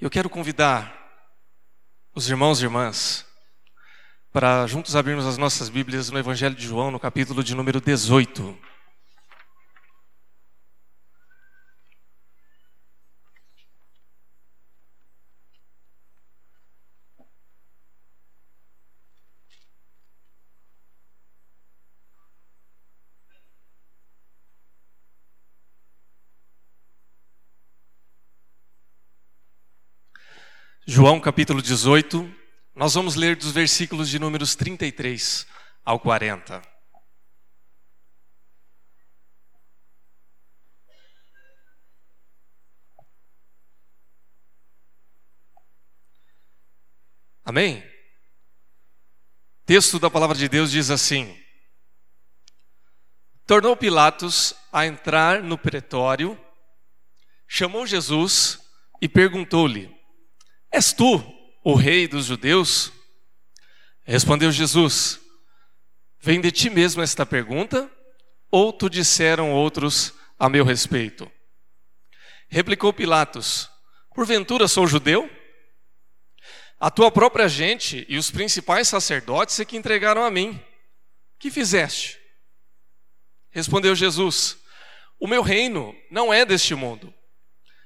Eu quero convidar os irmãos e irmãs para juntos abrirmos as nossas Bíblias no Evangelho de João, no capítulo de número 18. João capítulo 18, nós vamos ler dos versículos de números 33 ao 40. Amém? Texto da palavra de Deus diz assim: Tornou Pilatos a entrar no pretório, chamou Jesus e perguntou-lhe: És tu o rei dos judeus? Respondeu Jesus: Vem de ti mesmo esta pergunta, ou tu disseram outros a meu respeito? Replicou Pilatos: Porventura sou judeu? A tua própria gente e os principais sacerdotes é que entregaram a mim. Que fizeste? Respondeu Jesus: O meu reino não é deste mundo.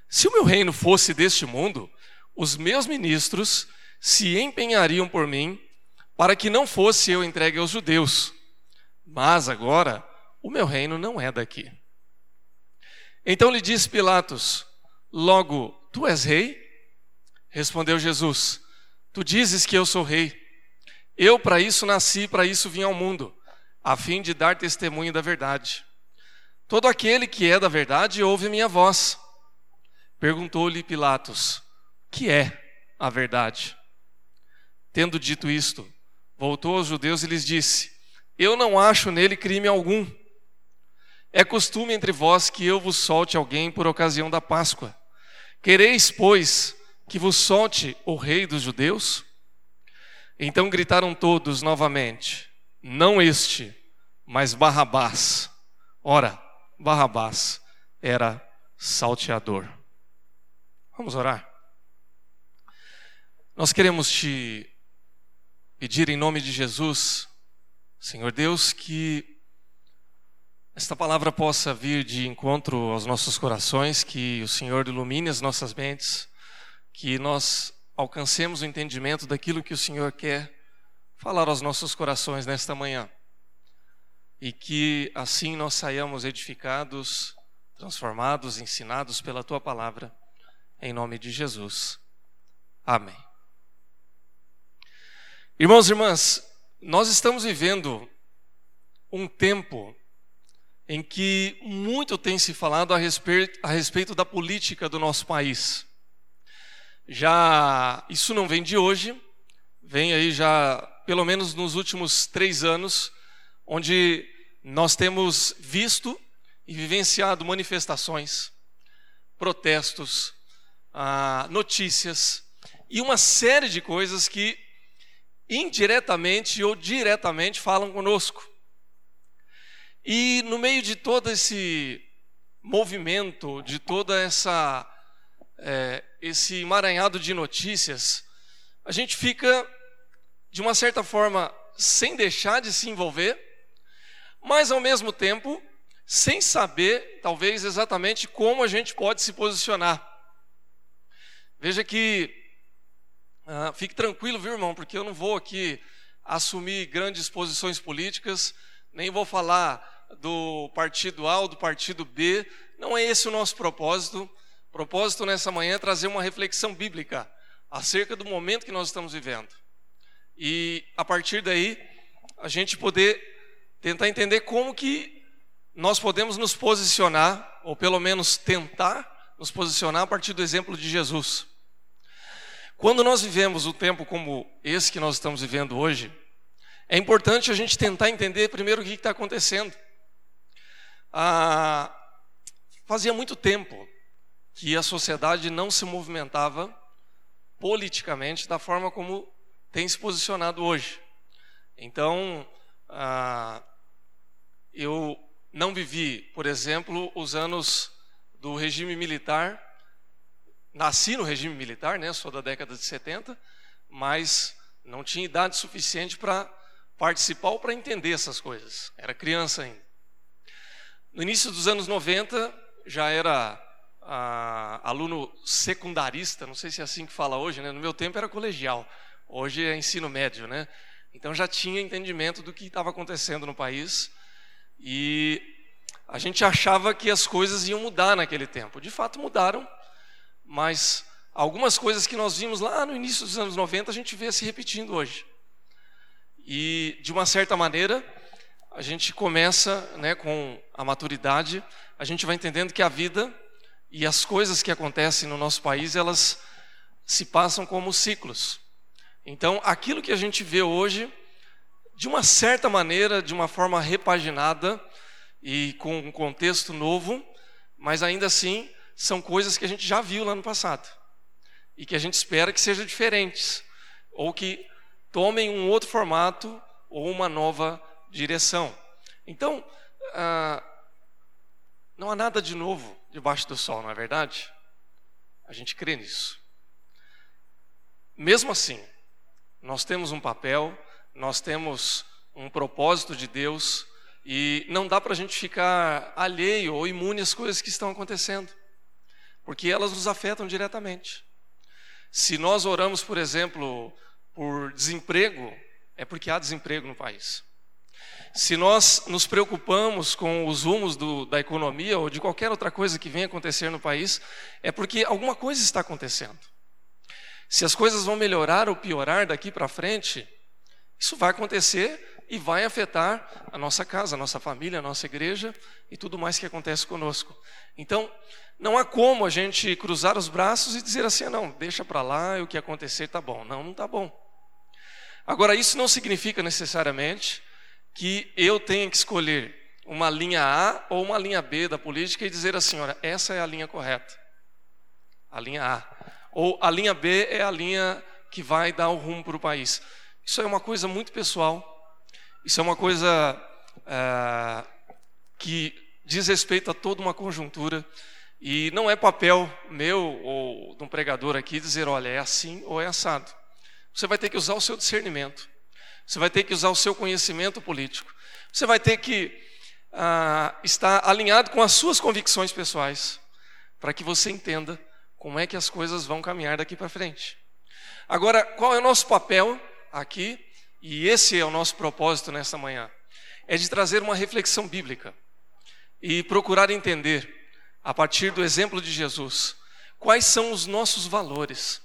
Se o meu reino fosse deste mundo, os meus ministros se empenhariam por mim para que não fosse eu entregue aos judeus. Mas agora o meu reino não é daqui. Então lhe disse Pilatos: Logo, tu és rei? Respondeu Jesus: Tu dizes que eu sou rei. Eu para isso nasci, para isso vim ao mundo, a fim de dar testemunho da verdade. Todo aquele que é da verdade ouve minha voz. Perguntou-lhe Pilatos: que é a verdade. Tendo dito isto, voltou aos judeus e lhes disse: Eu não acho nele crime algum. É costume entre vós que eu vos solte alguém por ocasião da Páscoa. Quereis, pois, que vos solte o rei dos judeus? Então gritaram todos novamente: Não este, mas Barrabás. Ora, Barrabás era salteador. Vamos orar. Nós queremos te pedir em nome de Jesus, Senhor Deus, que esta palavra possa vir de encontro aos nossos corações, que o Senhor ilumine as nossas mentes, que nós alcancemos o entendimento daquilo que o Senhor quer falar aos nossos corações nesta manhã. E que assim nós saiamos edificados, transformados, ensinados pela tua palavra, em nome de Jesus. Amém. Irmãos e irmãs, nós estamos vivendo um tempo em que muito tem se falado a respeito, a respeito da política do nosso país. Já isso não vem de hoje, vem aí já pelo menos nos últimos três anos, onde nós temos visto e vivenciado manifestações, protestos, ah, notícias e uma série de coisas que indiretamente ou diretamente falam conosco. E no meio de todo esse movimento, de toda essa é, esse emaranhado de notícias, a gente fica de uma certa forma sem deixar de se envolver, mas ao mesmo tempo sem saber, talvez exatamente como a gente pode se posicionar. Veja que fique tranquilo, viu, irmão, porque eu não vou aqui assumir grandes posições políticas, nem vou falar do partido A ou do partido B. Não é esse o nosso propósito. O propósito nessa manhã é trazer uma reflexão bíblica acerca do momento que nós estamos vivendo. E a partir daí, a gente poder tentar entender como que nós podemos nos posicionar, ou pelo menos tentar nos posicionar a partir do exemplo de Jesus. Quando nós vivemos o tempo como esse que nós estamos vivendo hoje, é importante a gente tentar entender primeiro o que está acontecendo. Ah, fazia muito tempo que a sociedade não se movimentava politicamente da forma como tem se posicionado hoje. Então, ah, eu não vivi, por exemplo, os anos do regime militar nasci no regime militar, né? Sou da década de 70, mas não tinha idade suficiente para participar ou para entender essas coisas. Era criança ainda. No início dos anos 90, já era ah, aluno secundarista, não sei se é assim que fala hoje, né? No meu tempo era colegial, hoje é ensino médio, né? Então já tinha entendimento do que estava acontecendo no país e a gente achava que as coisas iam mudar naquele tempo. De fato mudaram, mas algumas coisas que nós vimos lá no início dos anos 90 a gente vê se repetindo hoje. E de uma certa maneira, a gente começa, né, com a maturidade, a gente vai entendendo que a vida e as coisas que acontecem no nosso país, elas se passam como ciclos. Então, aquilo que a gente vê hoje, de uma certa maneira, de uma forma repaginada e com um contexto novo, mas ainda assim são coisas que a gente já viu lá no passado e que a gente espera que sejam diferentes ou que tomem um outro formato ou uma nova direção. Então, ah, não há nada de novo debaixo do sol, não é verdade? A gente crê nisso. Mesmo assim, nós temos um papel, nós temos um propósito de Deus e não dá para a gente ficar alheio ou imune às coisas que estão acontecendo, porque elas nos afetam diretamente. Se nós oramos, por exemplo, por desemprego, é porque há desemprego no país. Se nós nos preocupamos com os rumos do, da economia ou de qualquer outra coisa que venha acontecer no país, é porque alguma coisa está acontecendo. Se as coisas vão melhorar ou piorar daqui para frente, isso vai acontecer e vai afetar a nossa casa, a nossa família, a nossa igreja e tudo mais que acontece conosco. Então, não há como a gente cruzar os braços e dizer assim: não, deixa para lá, o que acontecer está bom. Não, não está bom. Agora, isso não significa necessariamente que eu tenha que escolher uma linha A ou uma linha B da política e dizer assim: olha, essa é a linha correta, a linha A. Ou a linha B é a linha que vai dar o rumo para o país. Isso é uma coisa muito pessoal, isso é uma coisa é, que diz respeito a toda uma conjuntura. E não é papel meu ou de um pregador aqui dizer, olha, é assim ou é assado. Você vai ter que usar o seu discernimento. Você vai ter que usar o seu conhecimento político. Você vai ter que ah, estar alinhado com as suas convicções pessoais, para que você entenda como é que as coisas vão caminhar daqui para frente. Agora, qual é o nosso papel aqui? E esse é o nosso propósito nessa manhã: é de trazer uma reflexão bíblica e procurar entender, a partir do exemplo de Jesus, quais são os nossos valores.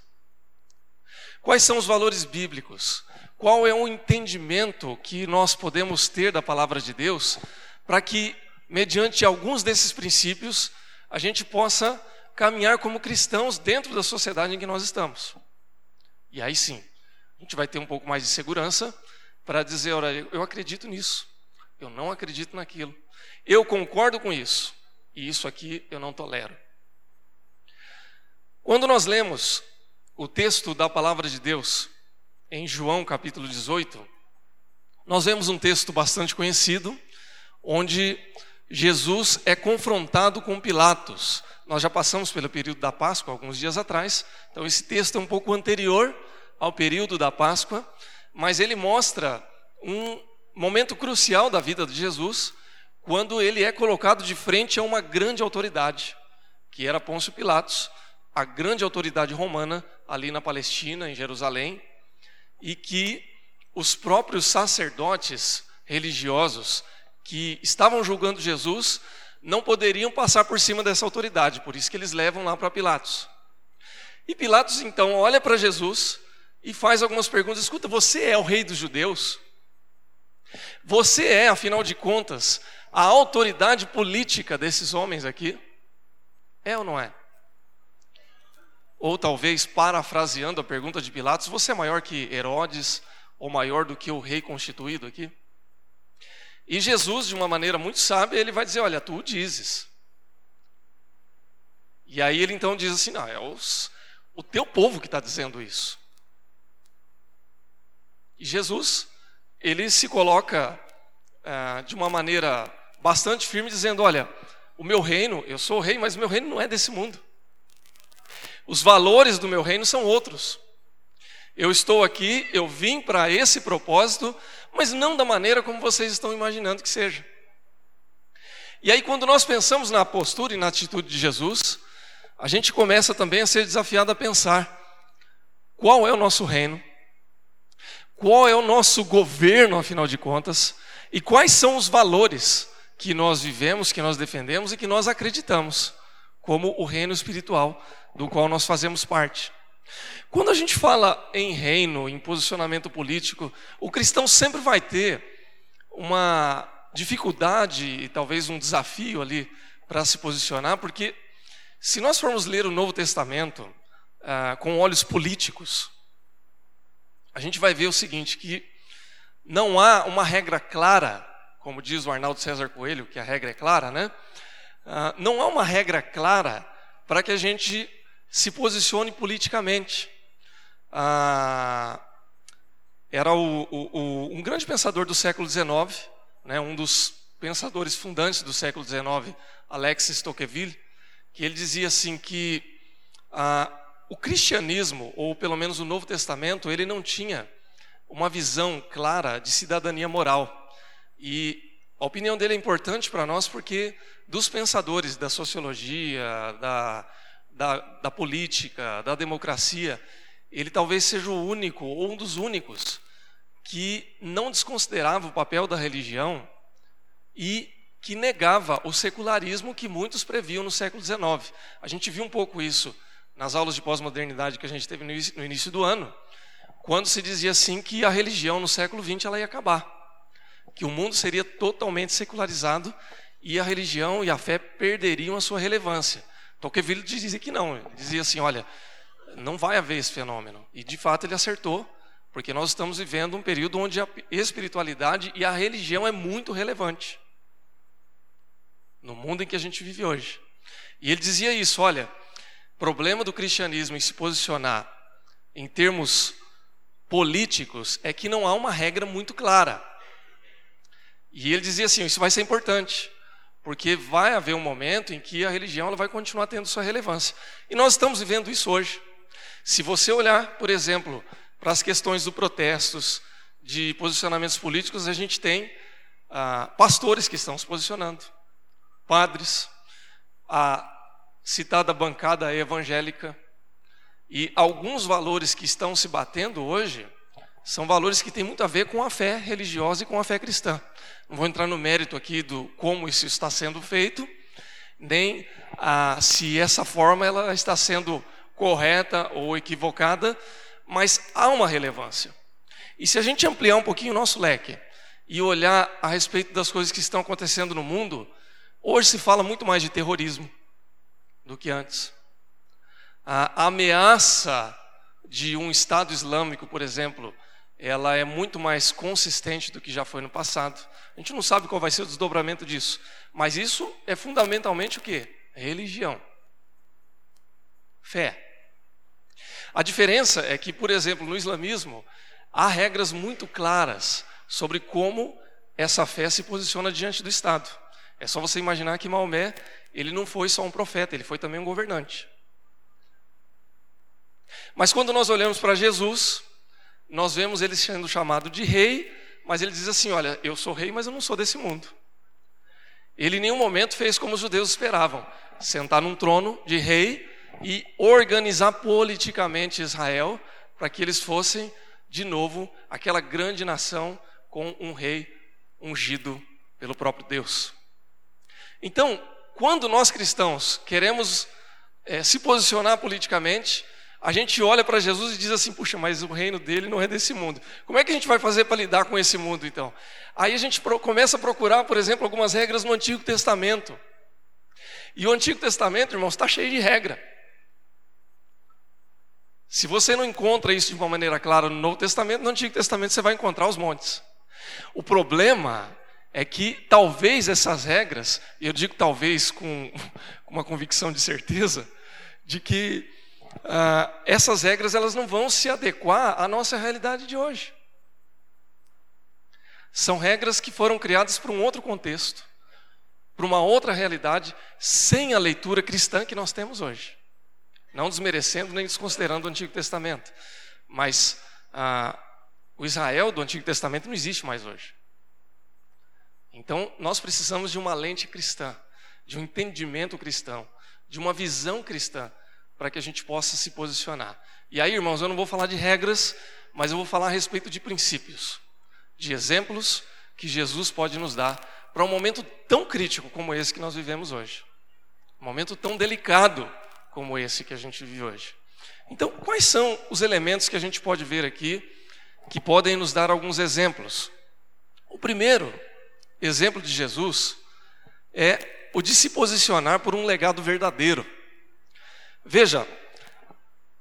Quais são os valores bíblicos? qual é o entendimento que nós podemos ter da palavra de Deus, para que, mediante alguns desses princípios, a gente possa caminhar como cristãos dentro da sociedade em que nós estamos. E aí sim, a gente vai ter um pouco mais de segurança para dizer: olha, eu acredito nisso, eu não acredito naquilo, eu concordo com isso, e isso aqui eu não tolero. Quando nós lemos o texto da palavra de Deus, em João capítulo 18, nós vemos um texto bastante conhecido, onde Jesus é confrontado com Pilatos. Nós já passamos pelo período da Páscoa alguns dias atrás, então esse texto é um pouco anterior ao período da Páscoa, mas ele mostra um momento crucial da vida de Jesus, quando ele é colocado de frente a uma grande autoridade, que era Pôncio Pilatos, a grande autoridade romana ali na Palestina, em Jerusalém, e que os próprios sacerdotes religiosos que estavam julgando Jesus não poderiam passar por cima dessa autoridade, por isso que eles levam lá para Pilatos. E Pilatos então olha para Jesus e faz algumas perguntas: escuta, você é o rei dos judeus? Você é, afinal de contas, a autoridade política desses homens aqui? É ou não é? Ou talvez, parafraseando a pergunta de Pilatos, você é maior que Herodes ou maior do que o rei constituído aqui? E Jesus, de uma maneira muito sábia, ele vai dizer: Olha, tu dizes. E aí ele então diz assim: Não, é os, o teu povo que está dizendo isso. E Jesus, ele se coloca ah, de uma maneira bastante firme, dizendo: Olha, o meu reino, eu sou o rei, mas o meu reino não é desse mundo. Os valores do meu reino são outros. Eu estou aqui, eu vim para esse propósito, mas não da maneira como vocês estão imaginando que seja. E aí, quando nós pensamos na postura e na atitude de Jesus, a gente começa também a ser desafiado a pensar: qual é o nosso reino? Qual é o nosso governo, afinal de contas? E quais são os valores que nós vivemos, que nós defendemos e que nós acreditamos, como o reino espiritual do qual nós fazemos parte? Quando a gente fala em reino, em posicionamento político, o cristão sempre vai ter uma dificuldade e talvez um desafio ali para se posicionar, porque se nós formos ler o Novo Testamento ah, com olhos políticos, a gente vai ver o seguinte: que não há uma regra clara, como diz o Arnaldo César Coelho, que a regra é clara, né? Ah, não há uma regra clara para que a gente se posicione politicamente. Ah, era o, o, o, um grande pensador do século XIX, né, um dos pensadores fundantes do século XIX, Alexis Tocqueville, que ele dizia assim que ah, o cristianismo, ou pelo menos o Novo Testamento, ele não tinha uma visão clara de cidadania moral. E a opinião dele é importante para nós porque dos pensadores da sociologia, da da, da política, da democracia, ele talvez seja o único, ou um dos únicos, que não desconsiderava o papel da religião e que negava o secularismo que muitos previam no século XIX. A gente viu um pouco isso nas aulas de pós-modernidade que a gente teve no início do ano, quando se dizia assim que a religião no século XX ela ia acabar, que o mundo seria totalmente secularizado e a religião e a fé perderiam a sua relevância. Tocqueville dizia que não, ele dizia assim, olha, não vai haver esse fenômeno. E de fato ele acertou, porque nós estamos vivendo um período onde a espiritualidade e a religião é muito relevante. No mundo em que a gente vive hoje. E ele dizia isso, olha, problema do cristianismo em se posicionar em termos políticos é que não há uma regra muito clara. E ele dizia assim, isso vai ser importante porque vai haver um momento em que a religião ela vai continuar tendo sua relevância. E nós estamos vivendo isso hoje. Se você olhar, por exemplo, para as questões dos protestos, de posicionamentos políticos, a gente tem ah, pastores que estão se posicionando, padres, a citada bancada evangélica, e alguns valores que estão se batendo hoje são valores que têm muito a ver com a fé religiosa e com a fé cristã. Não vou entrar no mérito aqui do como isso está sendo feito, nem ah, se essa forma ela está sendo correta ou equivocada, mas há uma relevância. E se a gente ampliar um pouquinho o nosso leque e olhar a respeito das coisas que estão acontecendo no mundo, hoje se fala muito mais de terrorismo do que antes. A ameaça de um Estado Islâmico, por exemplo, ela é muito mais consistente do que já foi no passado. A gente não sabe qual vai ser o desdobramento disso, mas isso é fundamentalmente o que? Religião. Fé. A diferença é que, por exemplo, no islamismo, há regras muito claras sobre como essa fé se posiciona diante do Estado. É só você imaginar que Maomé, ele não foi só um profeta, ele foi também um governante. Mas quando nós olhamos para Jesus, nós vemos ele sendo chamado de rei, mas ele diz assim: Olha, eu sou rei, mas eu não sou desse mundo. Ele em nenhum momento fez como os judeus esperavam: sentar num trono de rei e organizar politicamente Israel para que eles fossem de novo aquela grande nação com um rei ungido pelo próprio Deus. Então, quando nós cristãos queremos é, se posicionar politicamente, a gente olha para Jesus e diz assim: puxa, mas o reino dele não é desse mundo. Como é que a gente vai fazer para lidar com esse mundo então? Aí a gente começa a procurar, por exemplo, algumas regras no Antigo Testamento. E o Antigo Testamento, irmãos, está cheio de regra. Se você não encontra isso de uma maneira clara no Novo Testamento, no Antigo Testamento você vai encontrar os montes. O problema é que talvez essas regras, e eu digo talvez com uma convicção de certeza, de que ah, essas regras elas não vão se adequar à nossa realidade de hoje. São regras que foram criadas para um outro contexto, para uma outra realidade, sem a leitura cristã que nós temos hoje. Não desmerecendo nem desconsiderando o Antigo Testamento. Mas ah, o Israel do Antigo Testamento não existe mais hoje. Então, nós precisamos de uma lente cristã, de um entendimento cristão, de uma visão cristã, para que a gente possa se posicionar. E aí, irmãos, eu não vou falar de regras, mas eu vou falar a respeito de princípios, de exemplos que Jesus pode nos dar para um momento tão crítico como esse que nós vivemos hoje. Um momento tão delicado como esse que a gente vive hoje. Então, quais são os elementos que a gente pode ver aqui que podem nos dar alguns exemplos? O primeiro exemplo de Jesus é o de se posicionar por um legado verdadeiro. Veja,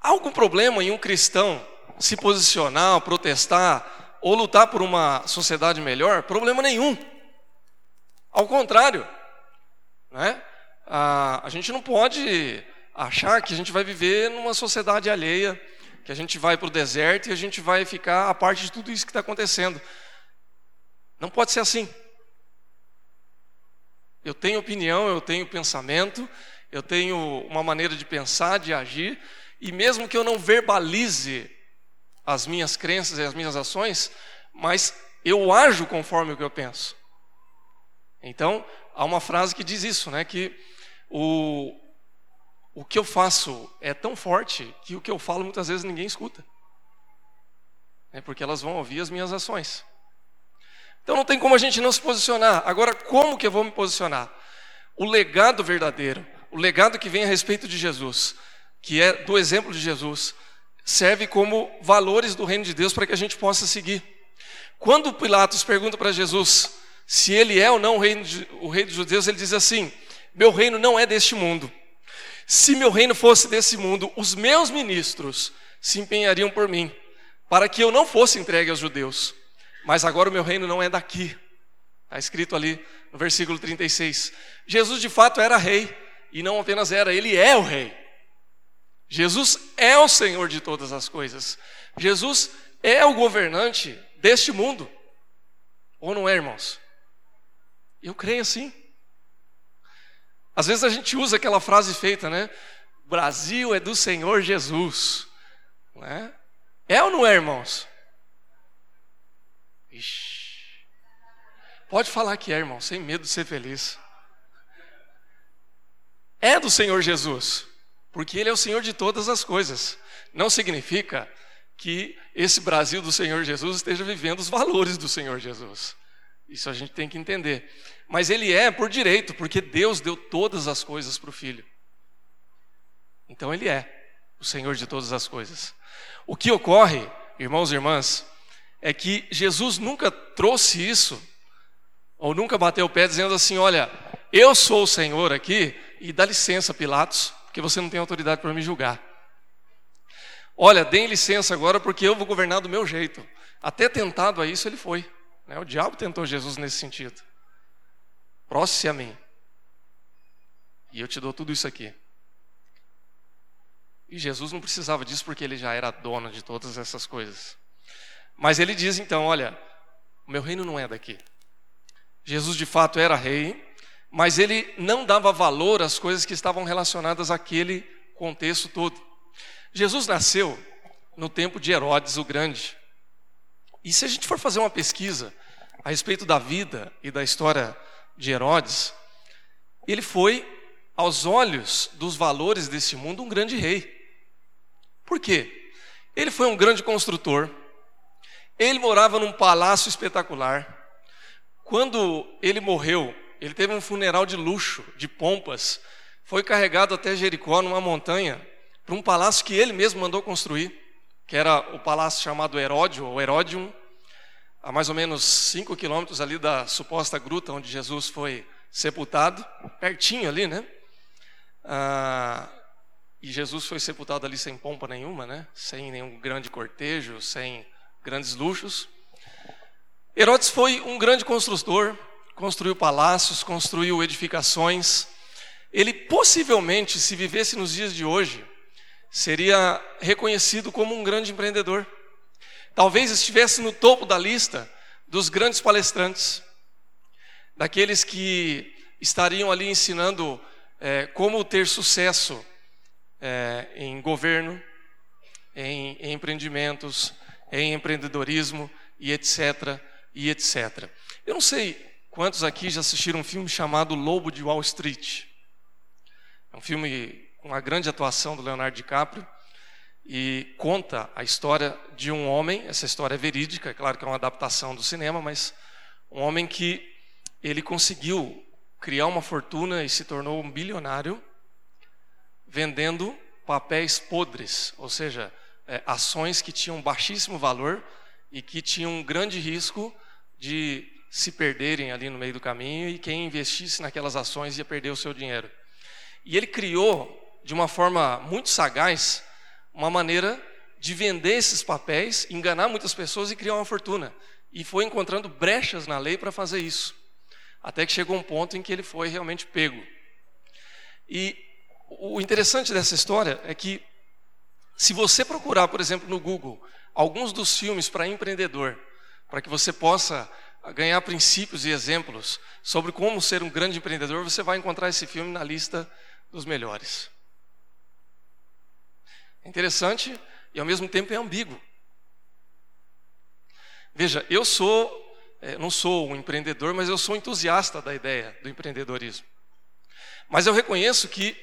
há algum problema em um cristão se posicionar, protestar ou lutar por uma sociedade melhor? Problema nenhum. Ao contrário, né? a, a gente não pode achar que a gente vai viver numa sociedade alheia, que a gente vai para o deserto e a gente vai ficar a parte de tudo isso que está acontecendo. Não pode ser assim. Eu tenho opinião, eu tenho pensamento, eu tenho uma maneira de pensar, de agir, e mesmo que eu não verbalize as minhas crenças e as minhas ações, mas eu ajo conforme o que eu penso. Então, há uma frase que diz isso, né, que o, o que eu faço é tão forte que o que eu falo muitas vezes ninguém escuta. É porque elas vão ouvir as minhas ações. Então não tem como a gente não se posicionar. Agora, como que eu vou me posicionar? O legado verdadeiro, o legado que vem a respeito de Jesus, que é do exemplo de Jesus, serve como valores do reino de Deus para que a gente possa seguir. Quando Pilatos pergunta para Jesus se ele é ou não o rei, o rei dos judeus, ele diz assim: Meu reino não é deste mundo. Se meu reino fosse desse mundo, os meus ministros se empenhariam por mim, para que eu não fosse entregue aos judeus. Mas agora o meu reino não é daqui. Está escrito ali no versículo 36. Jesus de fato era rei, e não apenas era, ele é o rei. Jesus é o Senhor de todas as coisas. Jesus é o governante deste mundo. Ou não é, irmãos? Eu creio assim. Às vezes a gente usa aquela frase feita, né? Brasil é do Senhor Jesus. Não é? é ou não é, irmãos? Ixi. Pode falar que é, irmão, sem medo de ser feliz. É do Senhor Jesus, porque Ele é o Senhor de todas as coisas. Não significa que esse Brasil do Senhor Jesus esteja vivendo os valores do Senhor Jesus. Isso a gente tem que entender. Mas Ele é por direito, porque Deus deu todas as coisas para o Filho. Então Ele é o Senhor de todas as coisas. O que ocorre, irmãos e irmãs, é que Jesus nunca trouxe isso, ou nunca bateu o pé dizendo assim: Olha, eu sou o Senhor aqui, e dá licença, Pilatos, porque você não tem autoridade para me julgar. Olha, deem licença agora, porque eu vou governar do meu jeito. Até tentado a isso ele foi. Né? O diabo tentou Jesus nesse sentido. Próximo a mim. E eu te dou tudo isso aqui. E Jesus não precisava disso porque ele já era dono de todas essas coisas. Mas ele diz então: olha, o meu reino não é daqui. Jesus de fato era rei, mas ele não dava valor às coisas que estavam relacionadas àquele contexto todo. Jesus nasceu no tempo de Herodes o Grande. E se a gente for fazer uma pesquisa a respeito da vida e da história de Herodes, ele foi, aos olhos dos valores desse mundo, um grande rei. Por quê? Ele foi um grande construtor, ele morava num palácio espetacular. Quando ele morreu, ele teve um funeral de luxo, de pompas. Foi carregado até Jericó, numa montanha, para um palácio que ele mesmo mandou construir, que era o palácio chamado Heródio, ou Heródium, a mais ou menos cinco quilômetros ali da suposta gruta onde Jesus foi sepultado, pertinho ali, né? Ah, e Jesus foi sepultado ali sem pompa nenhuma, né? Sem nenhum grande cortejo, sem grandes luxos. Herodes foi um grande construtor, construiu palácios, construiu edificações. Ele possivelmente, se vivesse nos dias de hoje, seria reconhecido como um grande empreendedor. Talvez estivesse no topo da lista dos grandes palestrantes, daqueles que estariam ali ensinando é, como ter sucesso é, em governo, em, em empreendimentos, em empreendedorismo e etc. e etc. Eu não sei quantos aqui já assistiram um filme chamado Lobo de Wall Street. É um filme com uma grande atuação do Leonardo DiCaprio e conta a história de um homem, essa história é verídica, é claro que é uma adaptação do cinema, mas um homem que ele conseguiu criar uma fortuna e se tornou um bilionário vendendo papéis podres, ou seja, é, ações que tinham baixíssimo valor e que tinham um grande risco de se perderem ali no meio do caminho e quem investisse naquelas ações ia perder o seu dinheiro. E ele criou, de uma forma muito sagaz, uma maneira de vender esses papéis, enganar muitas pessoas e criar uma fortuna. E foi encontrando brechas na lei para fazer isso. Até que chegou um ponto em que ele foi realmente pego. E o interessante dessa história é que, se você procurar, por exemplo, no Google, alguns dos filmes para empreendedor, para que você possa ganhar princípios e exemplos sobre como ser um grande empreendedor, você vai encontrar esse filme na lista dos melhores. É interessante e ao mesmo tempo é ambíguo. Veja, eu sou, é, não sou um empreendedor, mas eu sou entusiasta da ideia do empreendedorismo. Mas eu reconheço que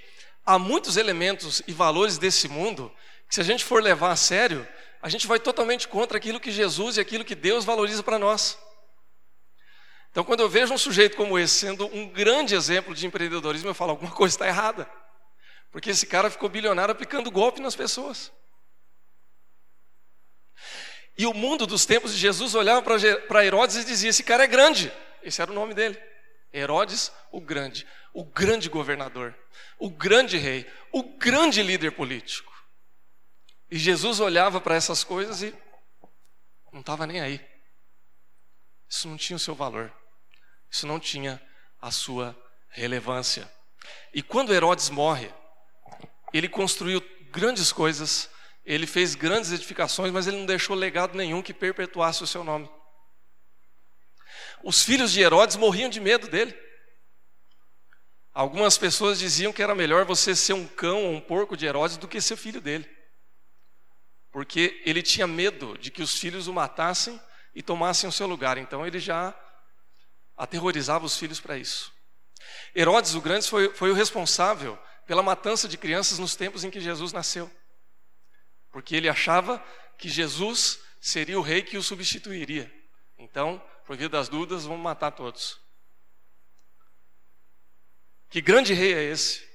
há muitos elementos e valores desse mundo que, se a gente for levar a sério, a gente vai totalmente contra aquilo que Jesus e aquilo que Deus valoriza para nós. Então, quando eu vejo um sujeito como esse sendo um grande exemplo de empreendedorismo, eu falo: alguma coisa está errada. Porque esse cara ficou bilionário aplicando golpe nas pessoas. E o mundo dos tempos de Jesus olhava para Herodes e dizia: Esse cara é grande. Esse era o nome dele. Herodes o Grande, o grande governador, o grande rei, o grande líder político. E Jesus olhava para essas coisas e não estava nem aí. Isso não tinha o seu valor. Isso não tinha a sua relevância. E quando Herodes morre, ele construiu grandes coisas, ele fez grandes edificações, mas ele não deixou legado nenhum que perpetuasse o seu nome. Os filhos de Herodes morriam de medo dele. Algumas pessoas diziam que era melhor você ser um cão ou um porco de Herodes do que ser filho dele. Porque ele tinha medo de que os filhos o matassem e tomassem o seu lugar. Então ele já aterrorizava os filhos para isso. Herodes o Grande foi, foi o responsável pela matança de crianças nos tempos em que Jesus nasceu. Porque ele achava que Jesus seria o rei que o substituiria. Então, por via das dúvidas, vamos matar todos. Que grande rei é esse?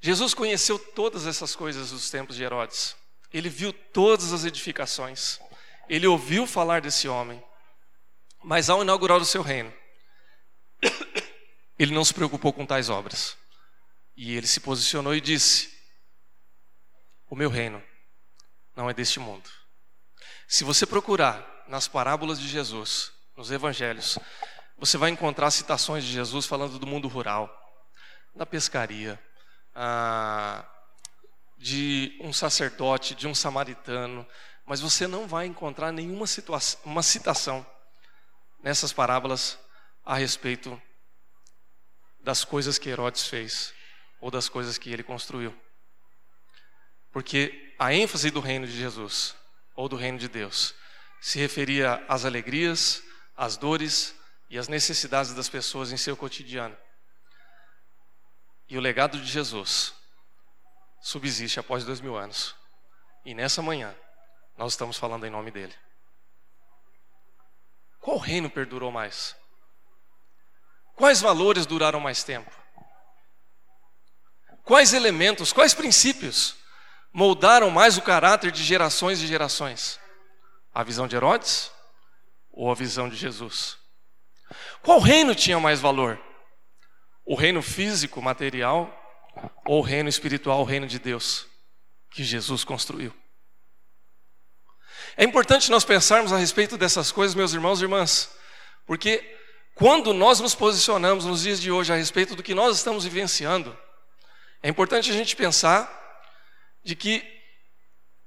Jesus conheceu todas essas coisas dos tempos de Herodes. Ele viu todas as edificações. Ele ouviu falar desse homem. Mas ao inaugurar o seu reino, ele não se preocupou com tais obras. E ele se posicionou e disse: O meu reino não é deste mundo. Se você procurar nas parábolas de Jesus, nos evangelhos, você vai encontrar citações de Jesus falando do mundo rural, da pescaria, ah, de um sacerdote, de um samaritano, mas você não vai encontrar nenhuma uma citação nessas parábolas a respeito das coisas que Herodes fez ou das coisas que ele construiu. Porque a ênfase do reino de Jesus ou do reino de Deus se referia às alegrias, às dores e às necessidades das pessoas em seu cotidiano. E o legado de Jesus subsiste após dois mil anos. E nessa manhã, nós estamos falando em nome dele. Qual reino perdurou mais? Quais valores duraram mais tempo? Quais elementos, quais princípios moldaram mais o caráter de gerações e gerações? A visão de Herodes ou a visão de Jesus? Qual reino tinha mais valor? O reino físico, material, ou o reino espiritual, o reino de Deus, que Jesus construiu? É importante nós pensarmos a respeito dessas coisas, meus irmãos e irmãs, porque quando nós nos posicionamos nos dias de hoje a respeito do que nós estamos vivenciando, é importante a gente pensar de que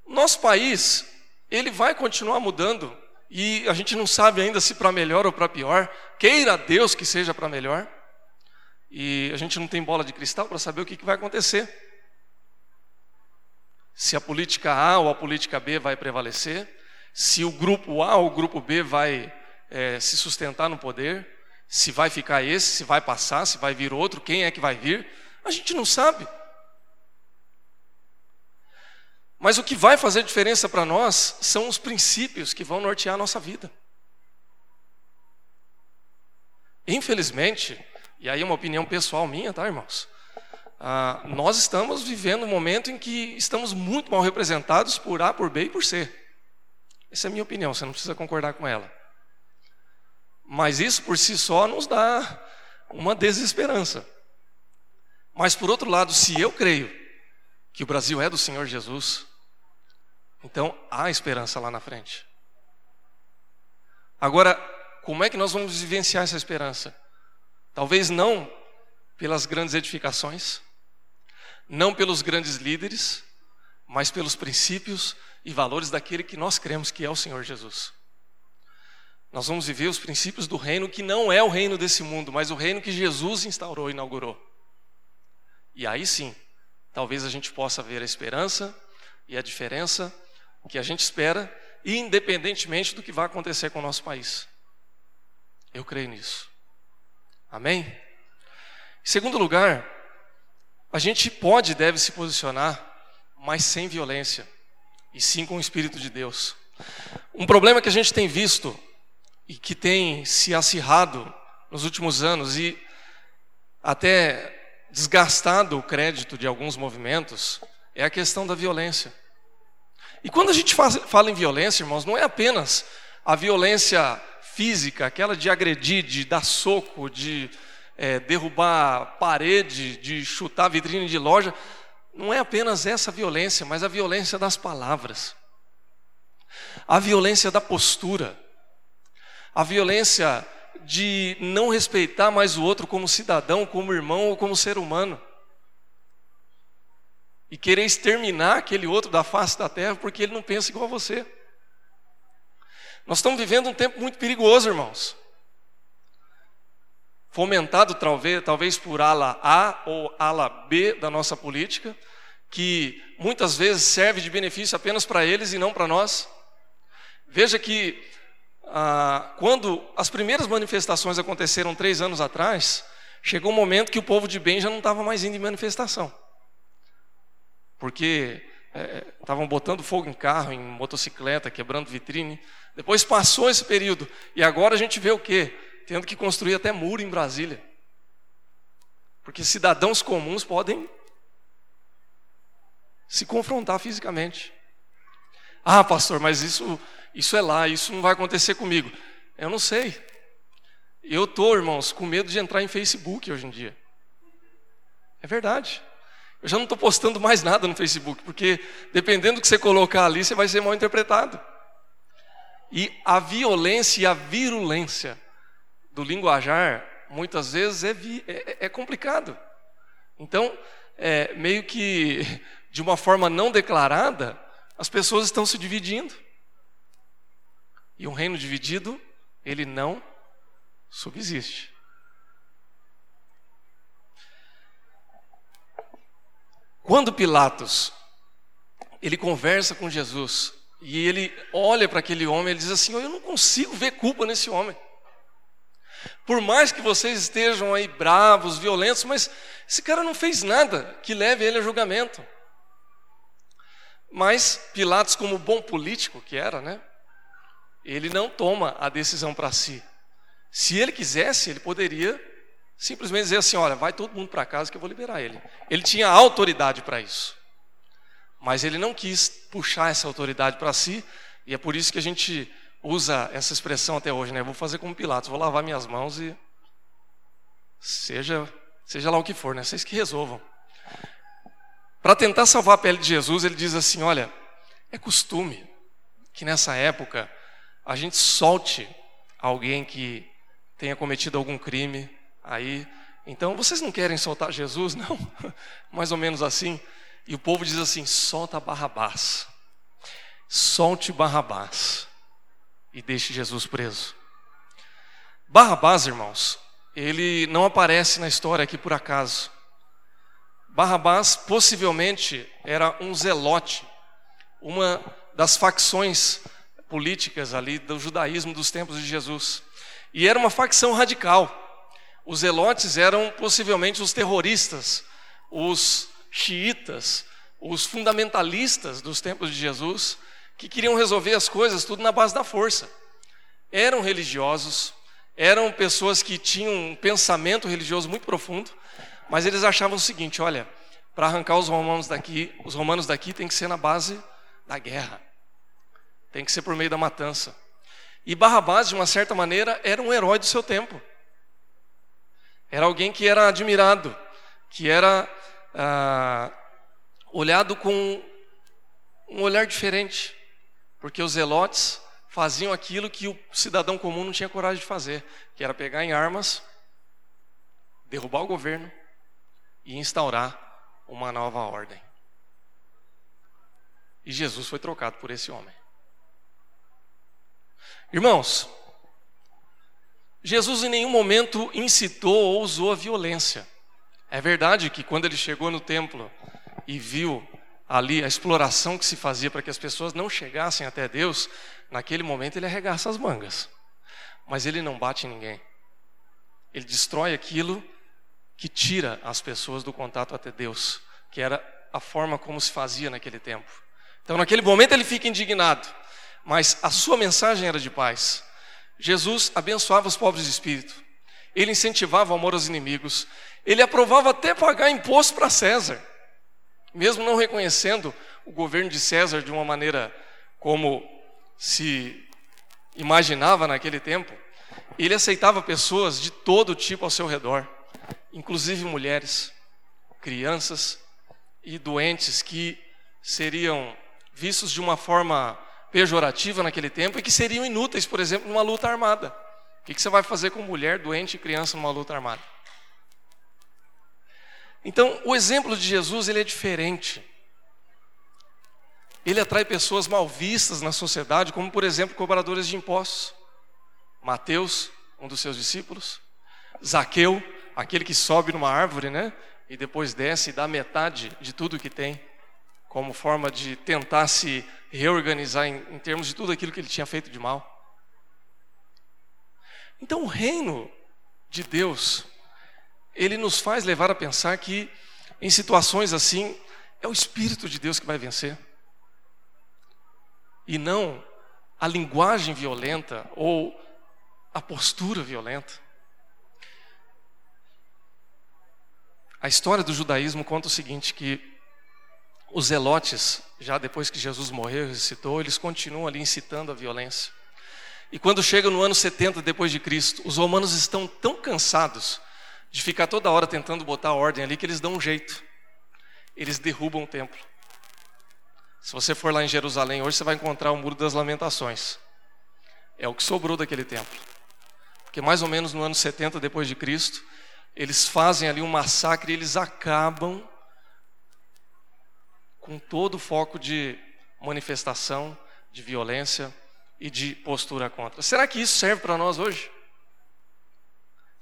nosso país, ele vai continuar mudando e a gente não sabe ainda se para melhor ou para pior, queira Deus que seja para melhor. E a gente não tem bola de cristal para saber o que, que vai acontecer. Se a política A ou a política B vai prevalecer, se o grupo A ou o grupo B vai é, se sustentar no poder, se vai ficar esse, se vai passar, se vai vir outro, quem é que vai vir, a gente não sabe. Mas o que vai fazer diferença para nós são os princípios que vão nortear a nossa vida. Infelizmente, e aí é uma opinião pessoal minha, tá, irmãos? Ah, nós estamos vivendo um momento em que estamos muito mal representados por A, por B e por C. Essa é a minha opinião, você não precisa concordar com ela. Mas isso por si só nos dá uma desesperança. Mas por outro lado, se eu creio que o Brasil é do Senhor Jesus, então há esperança lá na frente. Agora, como é que nós vamos vivenciar essa esperança? Talvez não pelas grandes edificações, não pelos grandes líderes, mas pelos princípios e valores daquele que nós cremos que é o Senhor Jesus. Nós vamos viver os princípios do reino que não é o reino desse mundo, mas o reino que Jesus instaurou e inaugurou. E aí sim, talvez a gente possa ver a esperança e a diferença que a gente espera, independentemente do que vai acontecer com o nosso país. Eu creio nisso. Amém? Em segundo lugar, a gente pode e deve se posicionar, mas sem violência, e sim com o Espírito de Deus. Um problema que a gente tem visto e que tem se acirrado nos últimos anos e até desgastado o crédito de alguns movimentos é a questão da violência. E quando a gente fala em violência, irmãos, não é apenas a violência física, aquela de agredir, de dar soco, de é, derrubar parede, de chutar vitrine de loja, não é apenas essa violência, mas a violência das palavras, a violência da postura, a violência de não respeitar mais o outro como cidadão, como irmão ou como ser humano. E querer exterminar aquele outro da face da terra porque ele não pensa igual a você. Nós estamos vivendo um tempo muito perigoso, irmãos. Fomentado talvez, talvez por ala A ou ala B da nossa política, que muitas vezes serve de benefício apenas para eles e não para nós. Veja que ah, quando as primeiras manifestações aconteceram três anos atrás, chegou um momento que o povo de bem já não estava mais indo em manifestação. Porque estavam é, botando fogo em carro, em motocicleta, quebrando vitrine. Depois passou esse período e agora a gente vê o quê? Tendo que construir até muro em Brasília. Porque cidadãos comuns podem se confrontar fisicamente. Ah, pastor, mas isso, isso é lá, isso não vai acontecer comigo. Eu não sei. Eu estou, irmãos, com medo de entrar em Facebook hoje em dia. É verdade. Eu já não estou postando mais nada no Facebook, porque dependendo do que você colocar ali, você vai ser mal interpretado. E a violência e a virulência do linguajar, muitas vezes, é, é, é complicado. Então, é, meio que de uma forma não declarada, as pessoas estão se dividindo. E um reino dividido, ele não subsiste. Quando Pilatos ele conversa com Jesus e ele olha para aquele homem, ele diz assim: Eu não consigo ver culpa nesse homem. Por mais que vocês estejam aí bravos, violentos, mas esse cara não fez nada que leve ele a julgamento. Mas Pilatos, como bom político que era, né? Ele não toma a decisão para si. Se ele quisesse, ele poderia simplesmente dizer assim: olha, vai todo mundo para casa que eu vou liberar ele. Ele tinha autoridade para isso. Mas ele não quis puxar essa autoridade para si, e é por isso que a gente usa essa expressão até hoje, né? Vou fazer como Pilatos, vou lavar minhas mãos e seja, seja lá o que for, né? Vocês que resolvam. Para tentar salvar a pele de Jesus, ele diz assim: olha, é costume que nessa época a gente solte alguém que tenha cometido algum crime, Aí, então, vocês não querem soltar Jesus? Não, mais ou menos assim. E o povo diz assim: solta Barrabás, solte Barrabás e deixe Jesus preso. Barrabás, irmãos, ele não aparece na história aqui por acaso. Barrabás possivelmente era um zelote, uma das facções políticas ali do judaísmo dos tempos de Jesus. E era uma facção radical. Os zelotes eram possivelmente os terroristas, os xiitas, os fundamentalistas dos tempos de Jesus, que queriam resolver as coisas tudo na base da força. Eram religiosos, eram pessoas que tinham um pensamento religioso muito profundo, mas eles achavam o seguinte: olha, para arrancar os romanos daqui, os romanos daqui tem que ser na base da guerra, tem que ser por meio da matança. E Barrabás, de uma certa maneira, era um herói do seu tempo. Era alguém que era admirado, que era ah, olhado com um olhar diferente, porque os zelotes faziam aquilo que o cidadão comum não tinha coragem de fazer, que era pegar em armas, derrubar o governo e instaurar uma nova ordem. E Jesus foi trocado por esse homem. Irmãos, Jesus em nenhum momento incitou ou usou a violência. É verdade que quando ele chegou no templo e viu ali a exploração que se fazia para que as pessoas não chegassem até Deus, naquele momento ele arregaça as mangas. Mas ele não bate em ninguém. Ele destrói aquilo que tira as pessoas do contato até Deus, que era a forma como se fazia naquele tempo. Então, naquele momento, ele fica indignado, mas a sua mensagem era de paz. Jesus abençoava os pobres de espírito, ele incentivava o amor aos inimigos, ele aprovava até pagar imposto para César, mesmo não reconhecendo o governo de César de uma maneira como se imaginava naquele tempo. Ele aceitava pessoas de todo tipo ao seu redor, inclusive mulheres, crianças e doentes que seriam vistos de uma forma pejorativa naquele tempo e que seriam inúteis, por exemplo, numa luta armada. O que você vai fazer com mulher, doente e criança numa luta armada? Então, o exemplo de Jesus ele é diferente. Ele atrai pessoas mal vistas na sociedade, como por exemplo cobradores de impostos. Mateus, um dos seus discípulos, Zaqueu, aquele que sobe numa árvore, né? E depois desce e dá metade de tudo que tem como forma de tentar se reorganizar em, em termos de tudo aquilo que ele tinha feito de mal. Então, o reino de Deus, ele nos faz levar a pensar que, em situações assim, é o Espírito de Deus que vai vencer. E não a linguagem violenta ou a postura violenta. A história do judaísmo conta o seguinte: que os zelotes, já depois que Jesus morreu e ressuscitou, eles continuam ali incitando a violência. E quando chega no ano 70 depois de Cristo, os romanos estão tão cansados de ficar toda hora tentando botar ordem ali que eles dão um jeito. Eles derrubam o templo. Se você for lá em Jerusalém hoje, você vai encontrar o Muro das Lamentações. É o que sobrou daquele templo. Porque mais ou menos no ano 70 depois de Cristo, eles fazem ali um massacre e eles acabam com todo o foco de manifestação, de violência e de postura contra. Será que isso serve para nós hoje?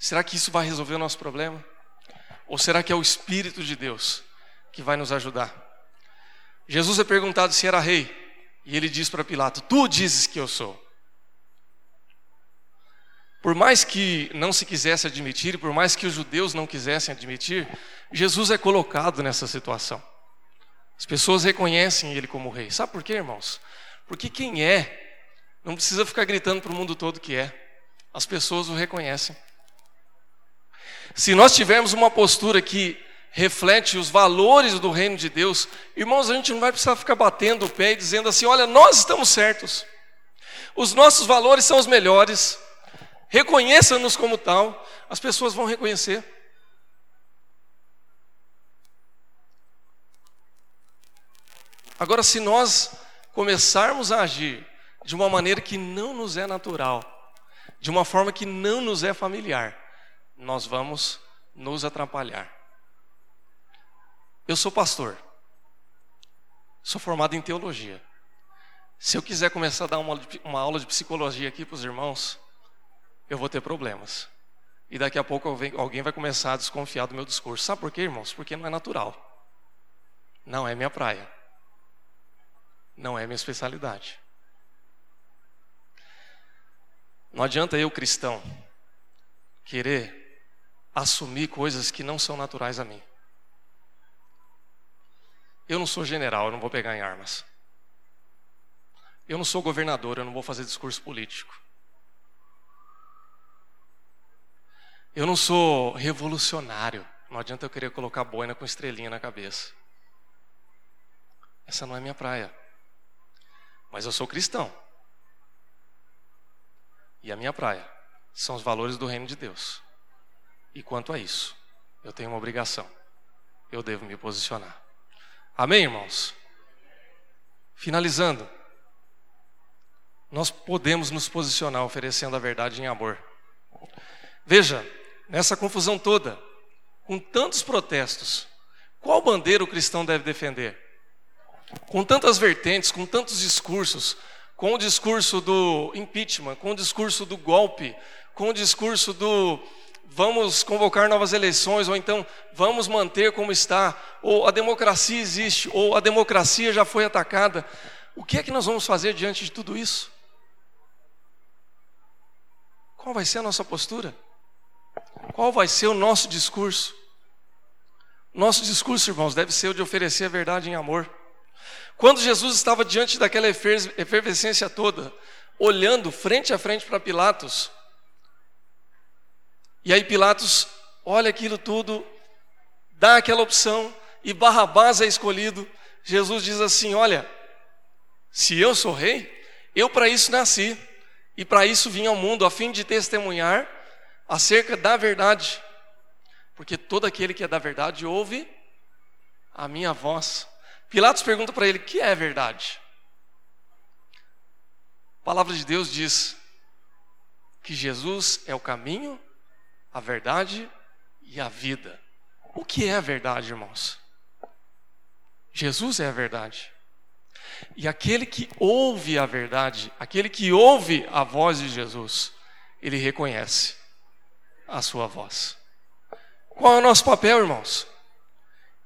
Será que isso vai resolver o nosso problema? Ou será que é o Espírito de Deus que vai nos ajudar? Jesus é perguntado se era rei, e ele diz para Pilato: Tu dizes que eu sou. Por mais que não se quisesse admitir, por mais que os judeus não quisessem admitir, Jesus é colocado nessa situação. As pessoas reconhecem ele como rei. Sabe por quê, irmãos? Porque quem é, não precisa ficar gritando para o mundo todo que é. As pessoas o reconhecem. Se nós tivermos uma postura que reflete os valores do reino de Deus, irmãos, a gente não vai precisar ficar batendo o pé e dizendo assim: olha, nós estamos certos, os nossos valores são os melhores, reconheça-nos como tal, as pessoas vão reconhecer. Agora, se nós começarmos a agir de uma maneira que não nos é natural, de uma forma que não nos é familiar, nós vamos nos atrapalhar. Eu sou pastor, sou formado em teologia. Se eu quiser começar a dar uma, uma aula de psicologia aqui para os irmãos, eu vou ter problemas. e daqui a pouco alguém vai começar a desconfiar do meu discurso. Sabe por quê, irmãos? Porque não é natural. Não é minha praia. Não é minha especialidade. Não adianta eu, cristão, querer assumir coisas que não são naturais a mim. Eu não sou general, eu não vou pegar em armas. Eu não sou governador, eu não vou fazer discurso político. Eu não sou revolucionário. Não adianta eu querer colocar boina com estrelinha na cabeça. Essa não é minha praia. Mas eu sou cristão. E a minha praia são os valores do reino de Deus. E quanto a isso, eu tenho uma obrigação. Eu devo me posicionar. Amém, irmãos? Finalizando, nós podemos nos posicionar oferecendo a verdade em amor. Veja, nessa confusão toda, com tantos protestos, qual bandeira o cristão deve defender? Com tantas vertentes, com tantos discursos, com o discurso do impeachment, com o discurso do golpe, com o discurso do vamos convocar novas eleições, ou então vamos manter como está, ou a democracia existe, ou a democracia já foi atacada. O que é que nós vamos fazer diante de tudo isso? Qual vai ser a nossa postura? Qual vai ser o nosso discurso? Nosso discurso, irmãos, deve ser o de oferecer a verdade em amor. Quando Jesus estava diante daquela efervescência toda, olhando frente a frente para Pilatos, e aí Pilatos olha aquilo tudo, dá aquela opção, e Barrabás é escolhido. Jesus diz assim: Olha, se eu sou rei, eu para isso nasci, e para isso vim ao mundo, a fim de testemunhar acerca da verdade. Porque todo aquele que é da verdade ouve a minha voz. Pilatos pergunta para ele: "Que é verdade?" A palavra de Deus diz que Jesus é o caminho, a verdade e a vida. O que é a verdade, irmãos? Jesus é a verdade. E aquele que ouve a verdade, aquele que ouve a voz de Jesus, ele reconhece a sua voz. Qual é o nosso papel, irmãos?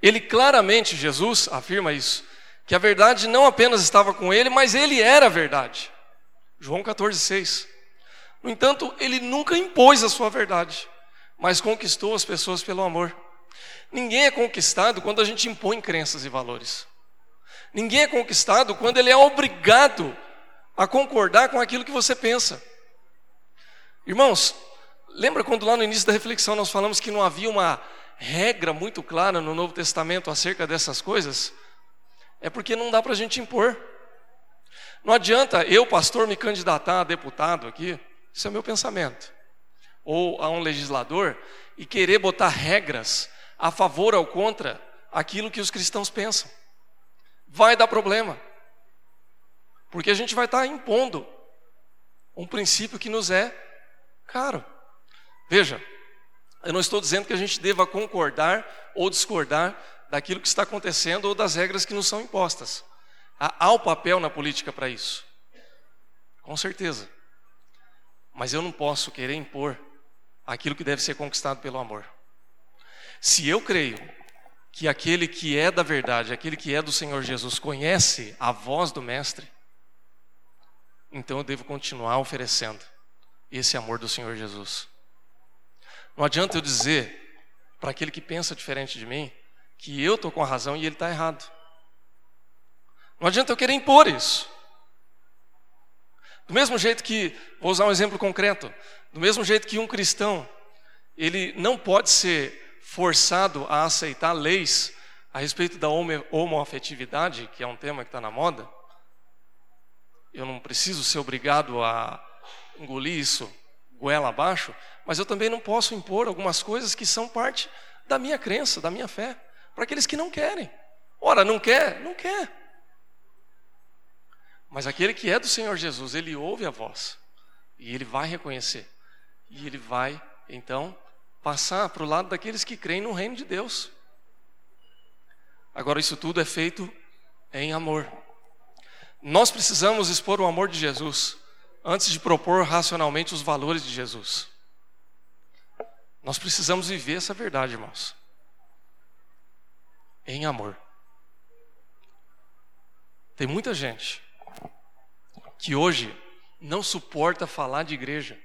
Ele claramente, Jesus afirma isso, que a verdade não apenas estava com ele, mas ele era a verdade. João 14, 6. No entanto, ele nunca impôs a sua verdade, mas conquistou as pessoas pelo amor. Ninguém é conquistado quando a gente impõe crenças e valores. Ninguém é conquistado quando ele é obrigado a concordar com aquilo que você pensa. Irmãos, Lembra quando lá no início da reflexão nós falamos que não havia uma regra muito clara no Novo Testamento acerca dessas coisas? É porque não dá para a gente impor. Não adianta eu, pastor, me candidatar a deputado aqui, isso é meu pensamento, ou a um legislador, e querer botar regras a favor ou contra aquilo que os cristãos pensam. Vai dar problema, porque a gente vai estar impondo um princípio que nos é caro. Veja, eu não estou dizendo que a gente deva concordar ou discordar daquilo que está acontecendo ou das regras que nos são impostas. Há, o papel na política para isso. Com certeza. Mas eu não posso querer impor aquilo que deve ser conquistado pelo amor. Se eu creio que aquele que é da verdade, aquele que é do Senhor Jesus, conhece a voz do Mestre, então eu devo continuar oferecendo esse amor do Senhor Jesus. Não adianta eu dizer para aquele que pensa diferente de mim que eu estou com a razão e ele está errado. Não adianta eu querer impor isso. Do mesmo jeito que, vou usar um exemplo concreto, do mesmo jeito que um cristão, ele não pode ser forçado a aceitar leis a respeito da homoafetividade, que é um tema que está na moda, eu não preciso ser obrigado a engolir isso goela abaixo, mas eu também não posso impor algumas coisas que são parte da minha crença, da minha fé, para aqueles que não querem. Ora, não quer? Não quer. Mas aquele que é do Senhor Jesus, ele ouve a voz, e ele vai reconhecer, e ele vai, então, passar para o lado daqueles que creem no reino de Deus. Agora, isso tudo é feito em amor. Nós precisamos expor o amor de Jesus antes de propor racionalmente os valores de Jesus. Nós precisamos viver essa verdade, irmãos. Em amor. Tem muita gente que hoje não suporta falar de igreja,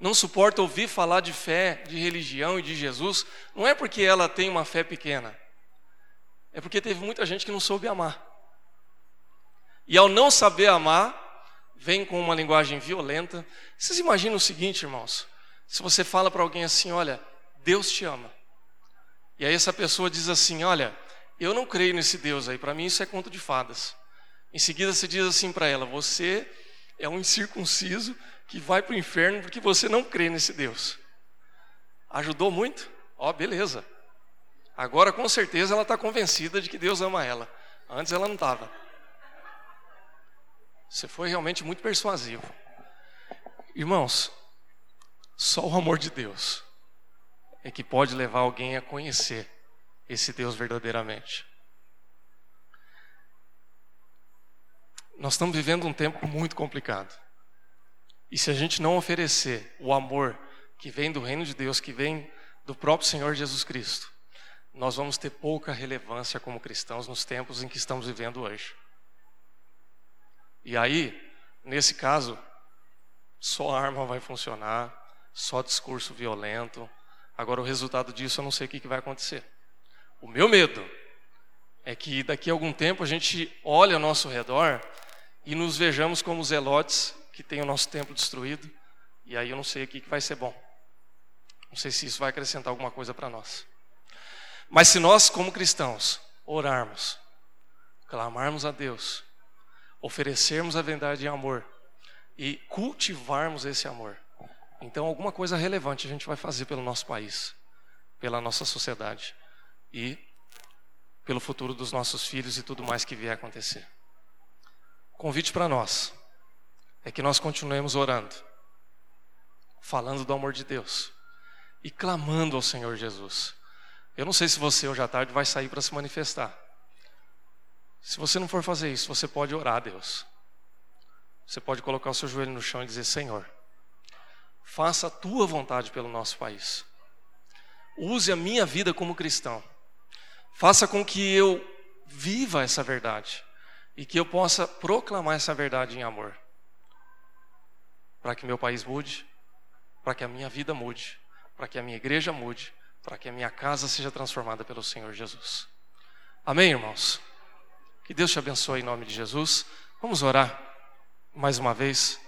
não suporta ouvir falar de fé, de religião e de Jesus, não é porque ela tem uma fé pequena, é porque teve muita gente que não soube amar. E ao não saber amar, vem com uma linguagem violenta. Vocês imaginam o seguinte, irmãos? Se você fala para alguém assim, olha, Deus te ama. E aí essa pessoa diz assim, olha, eu não creio nesse Deus aí, para mim isso é conto de fadas. Em seguida você diz assim para ela, você é um incircunciso que vai para o inferno porque você não crê nesse Deus. Ajudou muito? Ó, oh, beleza. Agora com certeza ela está convencida de que Deus ama ela. Antes ela não estava. Você foi realmente muito persuasivo. Irmãos, só o amor de Deus é que pode levar alguém a conhecer esse Deus verdadeiramente. Nós estamos vivendo um tempo muito complicado. E se a gente não oferecer o amor que vem do reino de Deus, que vem do próprio Senhor Jesus Cristo, nós vamos ter pouca relevância como cristãos nos tempos em que estamos vivendo hoje. E aí, nesse caso, só arma vai funcionar, só discurso violento. Agora, o resultado disso eu não sei o que vai acontecer. O meu medo é que daqui a algum tempo a gente olhe ao nosso redor e nos vejamos como zelotes que têm o nosso templo destruído, e aí eu não sei o que vai ser bom. Não sei se isso vai acrescentar alguma coisa para nós. Mas se nós, como cristãos, orarmos, clamarmos a Deus, oferecermos a verdade em amor e cultivarmos esse amor. Então, alguma coisa relevante a gente vai fazer pelo nosso país, pela nossa sociedade e pelo futuro dos nossos filhos e tudo mais que vier acontecer. O convite para nós é que nós continuemos orando, falando do amor de Deus e clamando ao Senhor Jesus. Eu não sei se você hoje à tarde vai sair para se manifestar. Se você não for fazer isso, você pode orar a Deus. Você pode colocar o seu joelho no chão e dizer: Senhor, faça a tua vontade pelo nosso país. Use a minha vida como cristão. Faça com que eu viva essa verdade e que eu possa proclamar essa verdade em amor. Para que meu país mude, para que a minha vida mude, para que a minha igreja mude, para que a minha casa seja transformada pelo Senhor Jesus. Amém, irmãos? Que Deus te abençoe em nome de Jesus. Vamos orar mais uma vez.